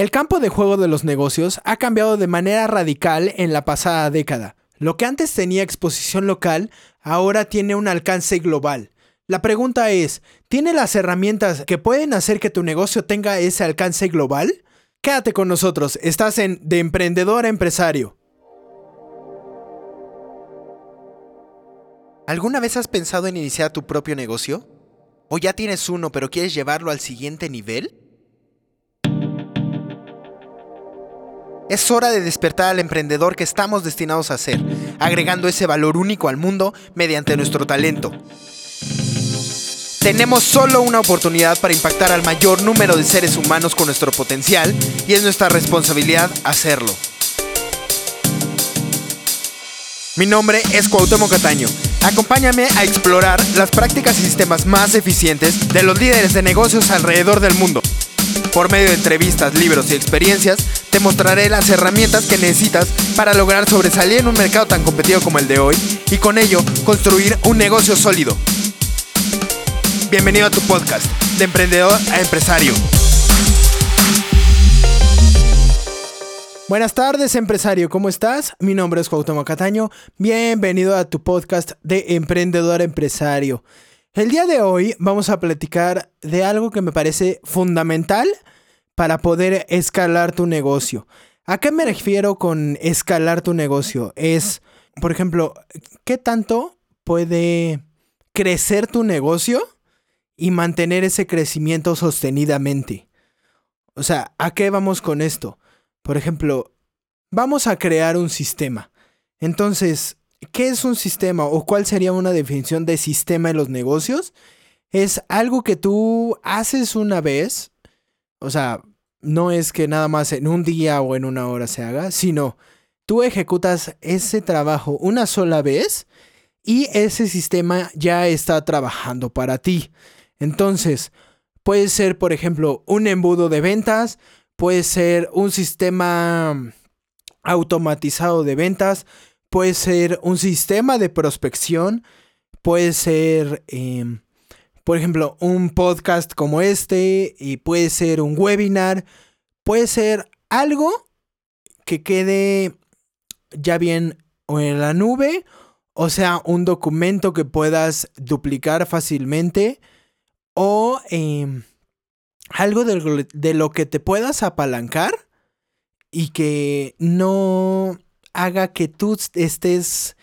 El campo de juego de los negocios ha cambiado de manera radical en la pasada década. Lo que antes tenía exposición local, ahora tiene un alcance global. La pregunta es, ¿tiene las herramientas que pueden hacer que tu negocio tenga ese alcance global? Quédate con nosotros, estás en De Emprendedor a Empresario. ¿Alguna vez has pensado en iniciar tu propio negocio? ¿O ya tienes uno pero quieres llevarlo al siguiente nivel? Es hora de despertar al emprendedor que estamos destinados a ser, agregando ese valor único al mundo mediante nuestro talento. Tenemos solo una oportunidad para impactar al mayor número de seres humanos con nuestro potencial y es nuestra responsabilidad hacerlo. Mi nombre es Cuauhtémoc Cataño Acompáñame a explorar las prácticas y sistemas más eficientes de los líderes de negocios alrededor del mundo. Por medio de entrevistas, libros y experiencias, te mostraré las herramientas que necesitas para lograr sobresalir en un mercado tan competido como el de hoy y con ello construir un negocio sólido. Bienvenido a tu podcast, de emprendedor a empresario. Buenas tardes, empresario, ¿cómo estás? Mi nombre es Cuauhtémoc Cataño. Bienvenido a tu podcast de Emprendedor Empresario. El día de hoy vamos a platicar de algo que me parece fundamental para poder escalar tu negocio. ¿A qué me refiero con escalar tu negocio? Es, por ejemplo, ¿qué tanto puede crecer tu negocio y mantener ese crecimiento sostenidamente? O sea, ¿a qué vamos con esto? Por ejemplo, vamos a crear un sistema. Entonces, ¿qué es un sistema o cuál sería una definición de sistema en los negocios? Es algo que tú haces una vez, o sea, no es que nada más en un día o en una hora se haga, sino tú ejecutas ese trabajo una sola vez y ese sistema ya está trabajando para ti. Entonces, puede ser, por ejemplo, un embudo de ventas, puede ser un sistema automatizado de ventas, puede ser un sistema de prospección, puede ser, em, por ejemplo, un podcast como este, y puede ser un webinar, puede ser algo que quede ya bien en la nube, o sea, un documento que puedas duplicar fácilmente, o... Eh, algo de, lo que te puedas apalancar y que no haga que tú estés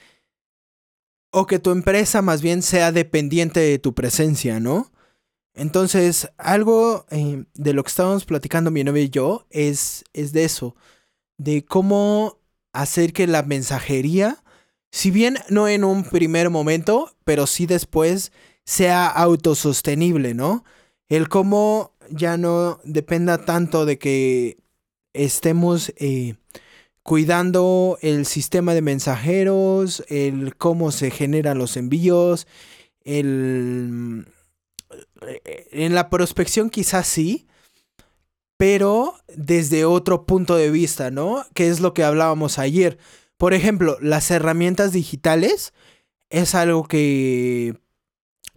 o que tu empresa más bien sea dependiente de tu presencia, ¿no? Entonces, algo eh, de lo que estábamos platicando mi novia y yo es, es de eso, de cómo hacer que la mensajería, si bien no en un primer momento, pero sí después, sea autosostenible, ¿no? El cómo ya no dependa tanto de que estemos eh, cuidando el sistema de mensajeros, el cómo se generan los envíos, el... Eh, en la prospección quizás sí, pero desde otro punto de vista, ¿no? Que es lo que hablábamos ayer. Por ejemplo, las herramientas digitales es algo que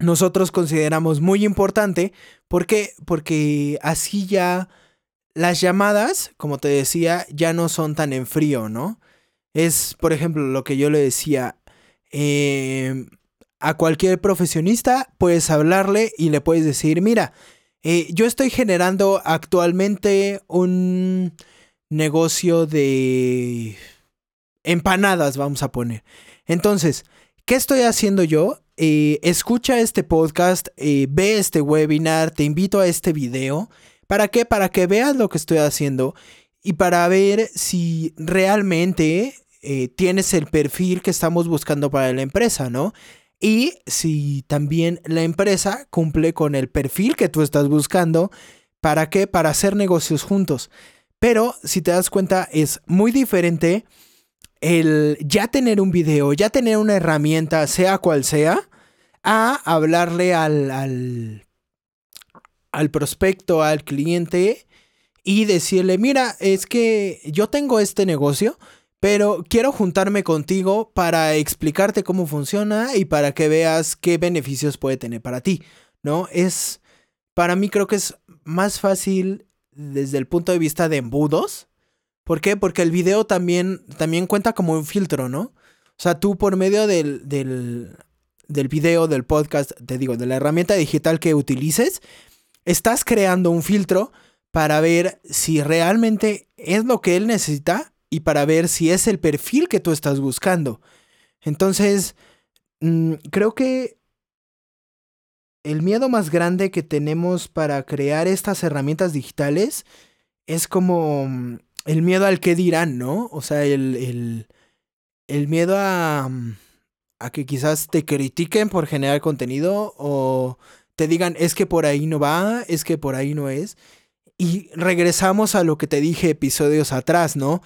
nosotros consideramos muy importante. ¿Por qué? Porque así ya las llamadas, como te decía, ya no son tan en frío, ¿no? Es, por ejemplo, lo que yo le decía. Em, a cualquier profesionista puedes hablarle y le puedes decir, mira, eh, yo estoy generando actualmente un negocio de empanadas, vamos a poner. Entonces, ¿qué estoy haciendo yo? Eh, escucha este podcast, eh, ve este webinar, te invito a este video. ¿Para qué? Para que veas lo que estoy haciendo y para ver si realmente eh, tienes el perfil que estamos buscando para la empresa, ¿no? Y si también la empresa cumple con el perfil que tú estás buscando. ¿Para qué? Para hacer negocios juntos. Pero si te das cuenta, es muy diferente el ya tener un video, ya tener una herramienta, sea cual sea, a hablarle al, al, al prospecto, al cliente y decirle, mira, es que yo tengo este negocio, pero quiero juntarme contigo para explicarte cómo funciona y para que veas qué beneficios puede tener para ti, ¿no? Es, para mí creo que es más fácil desde el punto de vista de embudos. ¿Por qué? Porque el video también, también cuenta como un filtro, ¿no? O sea, tú por medio del, del, del video, del podcast, te digo, de la herramienta digital que utilices, estás creando un filtro para ver si realmente es lo que él necesita y para ver si es el perfil que tú estás buscando. Entonces, mm, creo que el miedo más grande que tenemos para crear estas herramientas digitales es como mm, el miedo al que dirán, ¿no? O sea, el, el, el miedo a, mm, a que quizás te critiquen por generar contenido o te digan es que por ahí no va, es que por ahí no es. Y regresamos a lo que te dije episodios atrás, ¿no?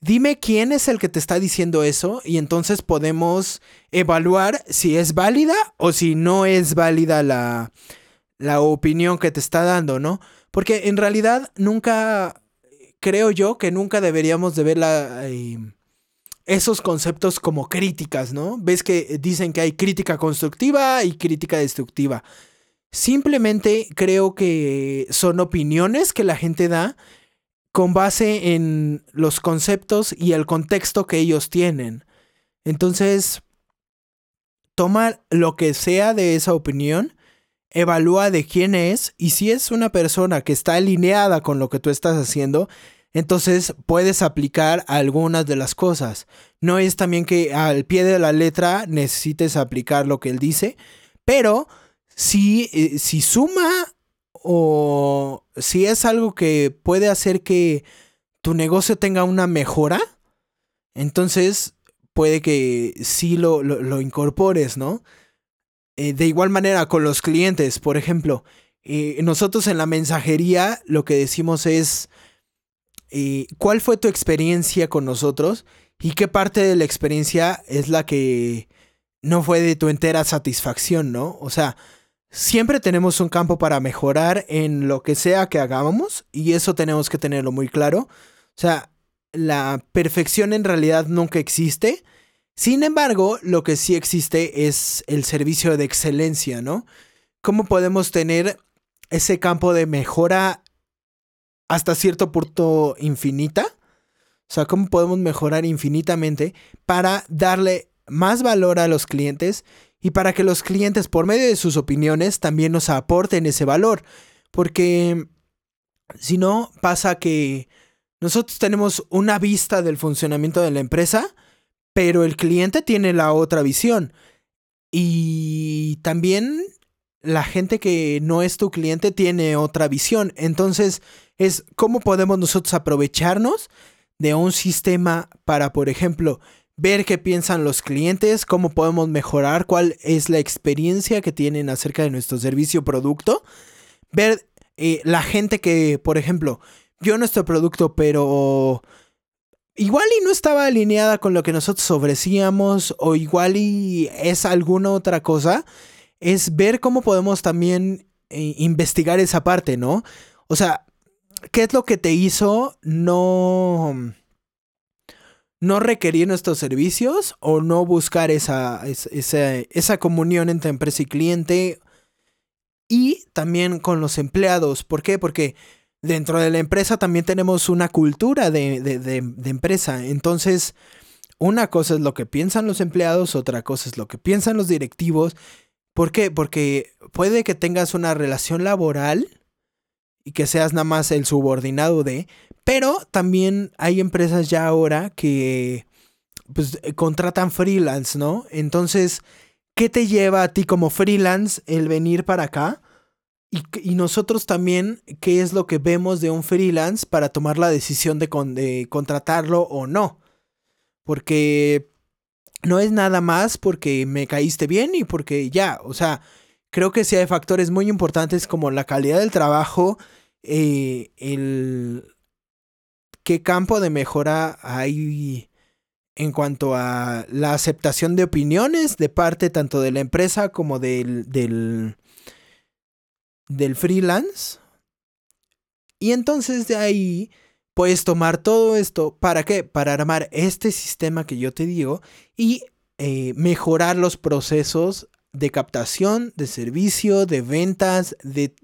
Dime quién es el que te está diciendo eso y entonces podemos evaluar si es válida o si no es válida la, la opinión que te está dando, ¿no? Porque en realidad nunca, creo yo que nunca deberíamos de ver esos conceptos como críticas, ¿no? Ves que dicen que hay crítica constructiva y crítica destructiva. Simplemente creo que son opiniones que la gente da con base en los conceptos y el contexto que ellos tienen. Entonces, toma lo que sea de esa opinión, evalúa de quién es y si es una persona que está alineada con lo que tú estás haciendo, entonces puedes aplicar algunas de las cosas. No es también que al pie de la letra necesites aplicar lo que él dice, pero si, eh, si suma o si es algo que puede hacer que tu negocio tenga una mejora, entonces puede que sí lo, lo, incorpores, ¿no? Eh, de igual manera con los clientes, por ejemplo, eh, nosotros en la mensajería lo que decimos es, ¿cuál fue tu experiencia con nosotros? ¿Y qué parte de la experiencia es la que no fue de tu entera satisfacción, ¿no? O sea, Siempre tenemos un campo para mejorar en lo que sea que hagamos y eso tenemos que tenerlo muy claro. O sea, la perfección en realidad nunca existe. Sin embargo, lo que sí existe es el servicio de excelencia, ¿no? ¿Cómo podemos tener ese campo de mejora hasta cierto punto infinita? O sea, ¿cómo podemos mejorar infinitamente para darle más valor a los clientes y para que los clientes por medio de sus opiniones también nos aporten ese valor. Porque si no, pasa que nosotros tenemos una vista del funcionamiento de la empresa, pero el cliente tiene la otra visión. Y también la gente que no es tu cliente tiene otra visión. Entonces, es cómo podemos nosotros aprovecharnos de un sistema para, por ejemplo, ver qué piensan los clientes, cómo podemos mejorar, cuál es la experiencia que tienen acerca de nuestro servicio o producto, ver eh, la gente que, por ejemplo, vio nuestro producto, pero igual y no estaba alineada con lo que nosotros ofrecíamos, o igual y es alguna otra cosa, es ver cómo podemos también eh, investigar esa parte, ¿no? O sea, ¿qué es lo que te hizo no no requerir nuestros servicios o no buscar esa, esa, esa, comunión entre empresa y cliente y también con los empleados. ¿Por qué? Porque dentro de la empresa también tenemos una cultura de, de empresa. Entonces, una cosa es lo que piensan los empleados, otra cosa es lo que piensan los directivos. ¿Por qué? Porque puede que tengas una relación laboral y que seas nada más el subordinado de, pero también hay empresas ya ahora que pues contratan freelance, ¿no? Entonces, ¿qué te lleva a ti como freelance el venir para acá? Y, nosotros también, ¿qué es lo que vemos de un freelance para tomar la decisión de, de contratarlo o no? Porque no es nada más porque me caíste bien y porque ya, o sea, creo que sí hay factores muy importantes como la calidad del trabajo, eh, el, qué campo de mejora hay en cuanto a la aceptación de opiniones de parte tanto de la empresa como del, del, freelance. Y entonces de ahí puedes tomar todo esto. ¿Para qué? Para armar este sistema que yo te digo y eh, mejorar los procesos de captación, de servicio, de ventas, de...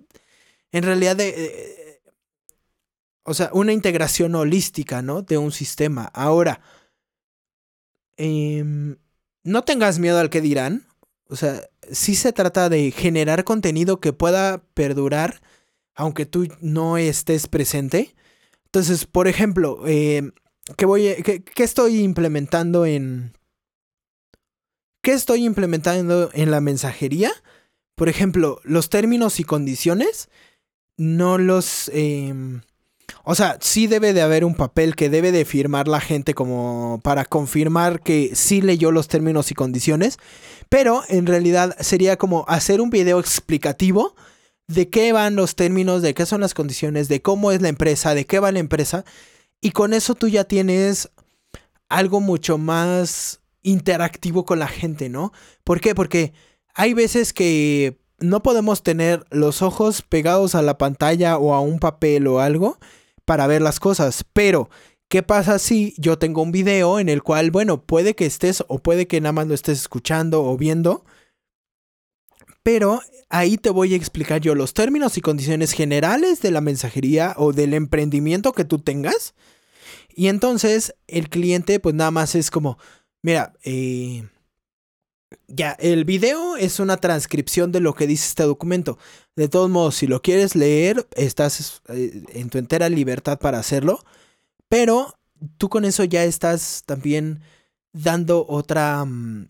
En realidad de o sea, una integración holística, ¿no? De un sistema. Ahora, em, no tengas miedo al que dirán. O sea, sí se trata de generar contenido que pueda perdurar, aunque tú no estés presente. Entonces, por ejemplo, em, ¿qué, voy, qué, qué estoy implementando en... ¿Qué estoy implementando en la mensajería? Por ejemplo, los términos y condiciones no los... Em, o sea, sí debe de haber un papel que debe de firmar la gente como para confirmar que sí leyó los términos y condiciones, pero en realidad sería como hacer un video explicativo de qué van los términos, de qué son las condiciones, de cómo es la empresa, de qué va la empresa, y con eso tú ya tienes algo mucho más interactivo con la gente, ¿no? ¿Por qué? Porque hay veces que no podemos tener los ojos pegados a la pantalla o a un papel o algo para ver las cosas, pero ¿qué pasa si yo tengo un video en el cual, bueno, puede que estés o puede que nada más lo estés escuchando o viendo, pero ahí te voy a explicar yo los términos y condiciones generales de la mensajería o del emprendimiento que tú tengas. Y entonces el cliente pues nada más es como, mira, eh, ya, el video es una transcripción de lo que dice este documento. De todos modos, si lo quieres leer, estás eh, en tu entera libertad para hacerlo. Pero tú con eso ya estás también dando otra mm,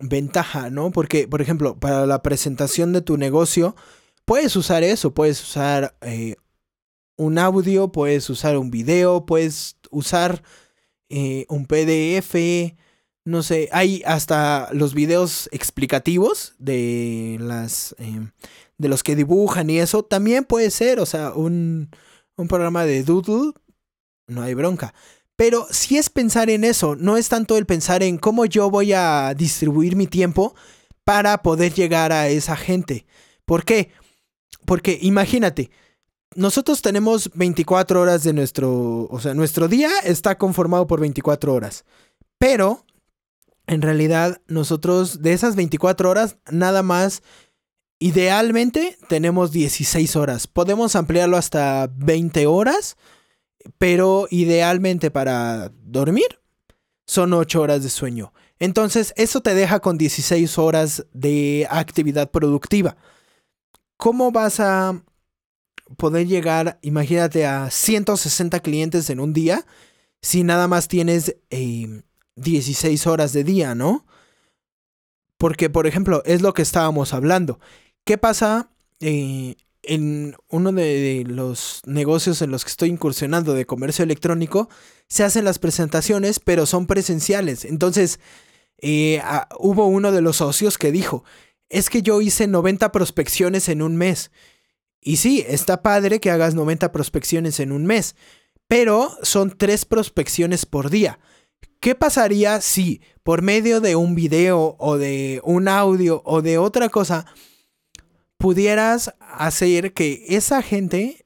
ventaja, ¿no? Porque, por ejemplo, para la presentación de tu negocio, puedes usar eso, puedes usar eh, un audio, puedes usar un video, puedes usar eh, un PDF no sé, hay hasta los videos explicativos de las em, de los que dibujan y eso también puede ser, o sea, un, un programa de doodle, no hay bronca. Pero si es pensar en eso, no es tanto el pensar en cómo yo voy a distribuir mi tiempo para poder llegar a esa gente. ¿Por qué? Porque imagínate, nosotros tenemos 24 horas de nuestro, o sea, nuestro día está conformado por 24 horas. Pero en realidad nosotros de esas 24 horas nada más idealmente tenemos 16 horas. Podemos ampliarlo hasta 20 horas, pero idealmente para dormir son 8 horas de sueño. Entonces eso te deja con 16 horas de actividad productiva. ¿Cómo vas a poder llegar, imagínate, a 160 clientes en un día si nada más tienes... Eh, 16 horas de día, ¿no? Porque, por ejemplo, es lo que estábamos hablando. ¿Qué pasa eh, en uno de los negocios en los que estoy incursionando de comercio electrónico? Se hacen las presentaciones, pero son presenciales. Entonces, eh, hubo uno de los socios que dijo, es que yo hice 90 prospecciones en un mes. Y sí, está padre que hagas 90 prospecciones en un mes, pero son tres prospecciones por día. ¿Qué pasaría si por medio de un video o de un audio o de otra cosa pudieras hacer que esa gente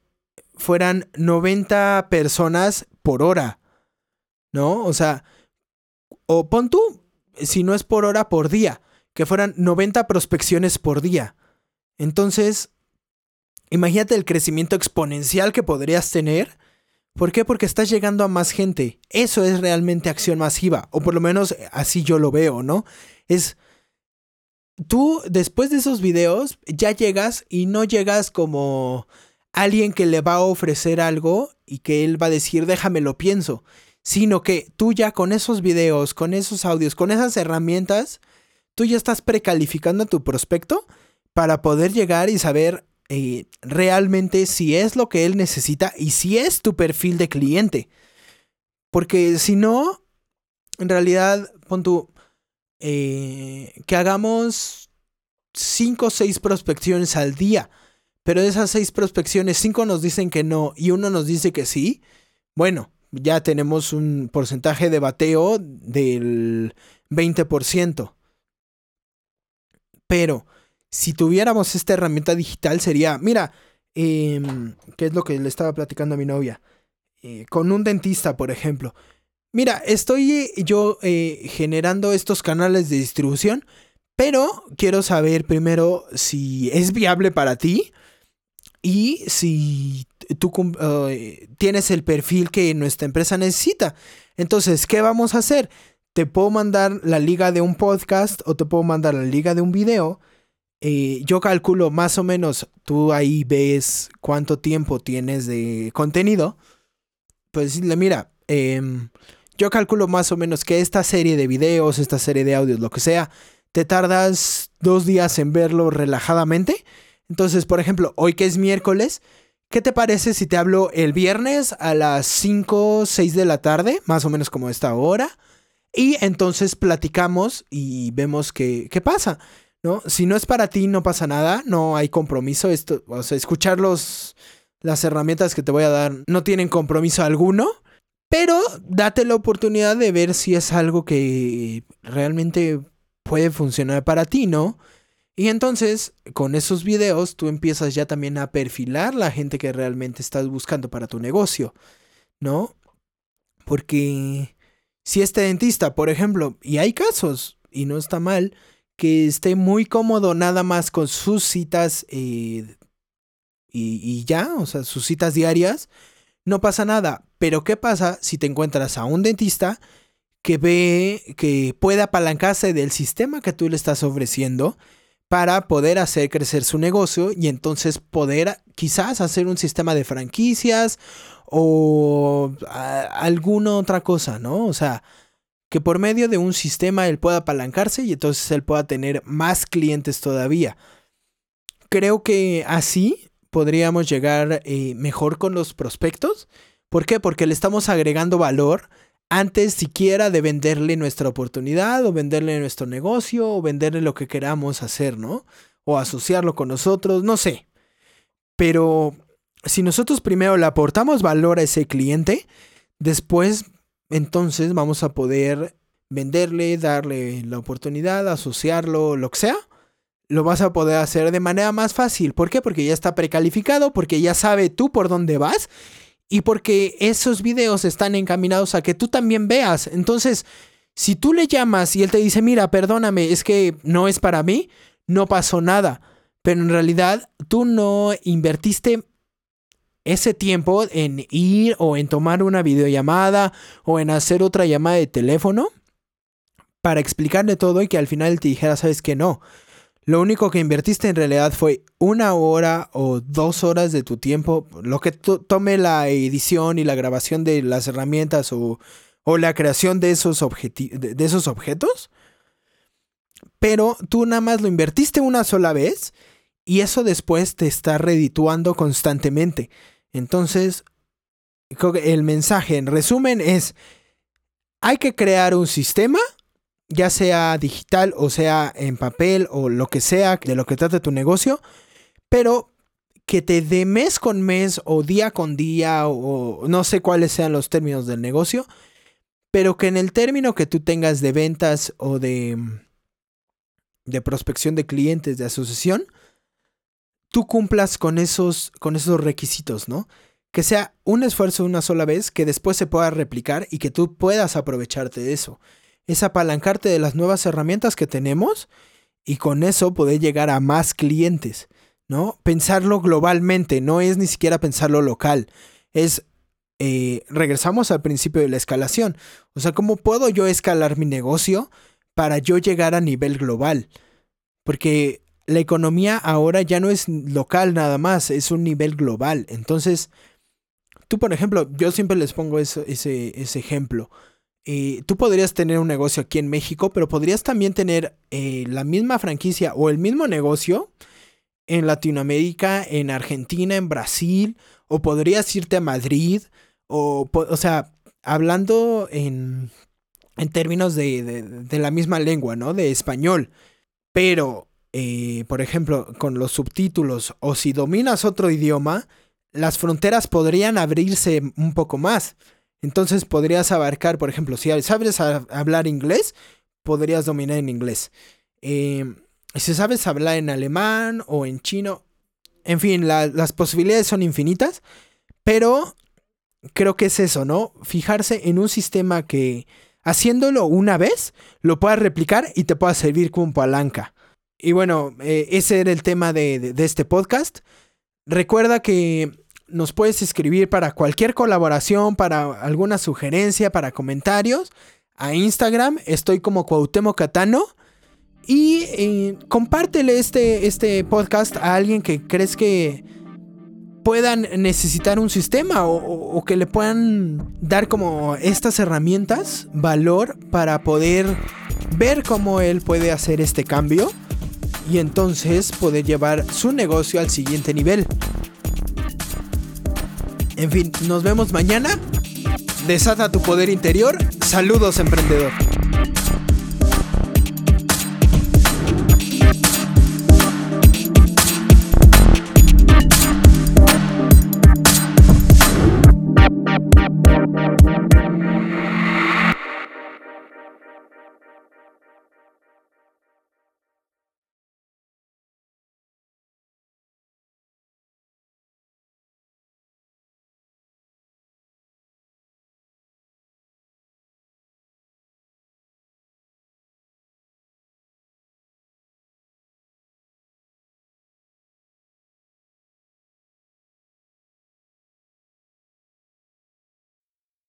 fueran 90 personas por hora? ¿No? O sea, o pon tú, si no es por hora, por día, que fueran 90 prospecciones por día. Entonces, imagínate el crecimiento exponencial que podrías tener ¿Por qué? Porque estás llegando a más gente. Eso es realmente acción masiva, o por lo menos así yo lo veo, ¿no? Es tú después de esos videos ya llegas y no llegas como alguien que le va a ofrecer algo y que él va a decir, déjame lo pienso, sino que tú ya con esos videos, con esos audios, con esas herramientas, tú ya estás precalificando a tu prospecto para poder llegar y saber eh, realmente si es lo que él necesita y si es tu perfil de cliente. Porque si no, en realidad, pon tú, eh, que hagamos 5 o 6 prospecciones al día, pero de esas 6 prospecciones, 5 nos dicen que no y uno nos dice que sí, bueno, ya tenemos un porcentaje de bateo del 20%. Pero si tuviéramos esta herramienta digital sería, mira, eh, ¿qué es lo que le estaba platicando a mi novia? Eh, con un dentista, por ejemplo. Mira, estoy yo eh, generando estos canales de distribución, pero quiero saber primero si es viable para ti y si tú tienes el perfil que nuestra empresa necesita. Entonces, ¿qué vamos a hacer? Te puedo mandar la liga de un podcast o te puedo mandar la liga de un video. Eh, yo calculo más o menos, tú ahí ves cuánto tiempo tienes de contenido. Pues decirle, mira, em, yo calculo más o menos que esta serie de videos, esta serie de audios, lo que sea, te tardas dos días en verlo relajadamente. Entonces, por ejemplo, hoy que es miércoles, ¿qué te parece si te hablo el viernes a las 5, 6 de la tarde, más o menos como esta hora? Y entonces platicamos y vemos qué, qué pasa, ¿no? Si no es para ti, no pasa nada, no hay compromiso. Esto, o sea, escuchar las herramientas que te voy a dar no tienen compromiso alguno. Pero date la oportunidad de ver si es algo que realmente puede funcionar para ti, ¿no? Y entonces, con esos videos, tú empiezas ya también a perfilar la gente que realmente estás buscando para tu negocio, ¿no? Porque si este dentista, por ejemplo, y hay casos, y no está mal, que esté muy cómodo nada más con sus citas eh, y, y ya, o sea, sus citas diarias, no pasa nada. Pero ¿qué pasa si te encuentras a un dentista que ve que puede apalancarse del sistema que tú le estás ofreciendo para poder hacer crecer su negocio y entonces poder quizás hacer un sistema de franquicias o alguna otra cosa, ¿no? O sea, que por medio de un sistema él pueda apalancarse y entonces él pueda tener más clientes todavía. Creo que así podríamos llegar eh, mejor con los prospectos. ¿Por qué? Porque le estamos agregando valor antes siquiera de venderle nuestra oportunidad o venderle nuestro negocio o venderle lo que queramos hacer, ¿no? O asociarlo con nosotros, no sé. Pero si nosotros primero le aportamos valor a ese cliente, después entonces vamos a poder venderle, darle la oportunidad, asociarlo, lo que sea lo vas a poder hacer de manera más fácil. ¿Por qué? Porque ya está precalificado, porque ya sabe tú por dónde vas y porque esos videos están encaminados a que tú también veas. Entonces, si tú le llamas y él te dice, mira, perdóname, es que no es para mí, no pasó nada. Pero en realidad tú no invertiste ese tiempo en ir o en tomar una videollamada o en hacer otra llamada de teléfono para explicarle todo y que al final te dijera, sabes que no. Lo único que invertiste en realidad fue una hora o dos horas de tu tiempo, lo que tome la edición y la grabación de las herramientas o, la creación de esos, de esos objetos. Pero tú nada más lo invertiste una sola vez y eso después te está redituando constantemente. Entonces, el mensaje en resumen es, hay que crear un sistema ya sea digital o sea en papel o lo que sea de lo que trate tu negocio, pero que te dé mes con mes o día con día o, no sé cuáles sean los términos del negocio, pero que en el término que tú tengas de ventas o de, de prospección de clientes, de asociación, tú cumplas con esos, con esos requisitos, ¿no? Que sea un esfuerzo una sola vez, que después se pueda replicar y que tú puedas aprovecharte de eso es apalancarte de las nuevas herramientas que tenemos y con eso poder llegar a más clientes, ¿no? Pensarlo globalmente, no es ni siquiera pensarlo local, es eh, regresamos al principio de la escalación. O sea, ¿cómo puedo yo escalar mi negocio para yo llegar a nivel global? Porque la economía ahora ya no es local nada más, es un nivel global. Entonces, tú, por ejemplo, yo siempre les pongo ese, ese ejemplo. Eh, tú podrías tener un negocio aquí en México, pero podrías también tener eh, la misma franquicia o el mismo negocio en Latinoamérica, en Argentina, en Brasil, o podrías irte a Madrid, o, o sea, hablando en, en términos de, la misma lengua, ¿no? De español. Pero, eh, por ejemplo, con los subtítulos, o si dominas otro idioma, las fronteras podrían abrirse un poco más. Entonces podrías abarcar, por ejemplo, si sabes hablar inglés, podrías dominar en inglés. Em, si sabes hablar en alemán o en chino, en fin, las posibilidades son infinitas, pero creo que es eso, ¿no? Fijarse en un sistema que haciéndolo una vez lo puedas replicar y te pueda servir como palanca. Y bueno, eh, ese era el tema de este podcast. Recuerda que nos puedes escribir para cualquier colaboración, para alguna sugerencia, para comentarios. A Instagram estoy como Cuauhtémoc Catano. Y eh, compártele este, este podcast a alguien que crees que puedan necesitar un sistema o, que le puedan dar como estas herramientas, valor para poder ver cómo él puede hacer este cambio y entonces poder llevar su negocio al siguiente nivel. En fin, nos vemos mañana. Desata tu poder interior. Saludos, emprendedor.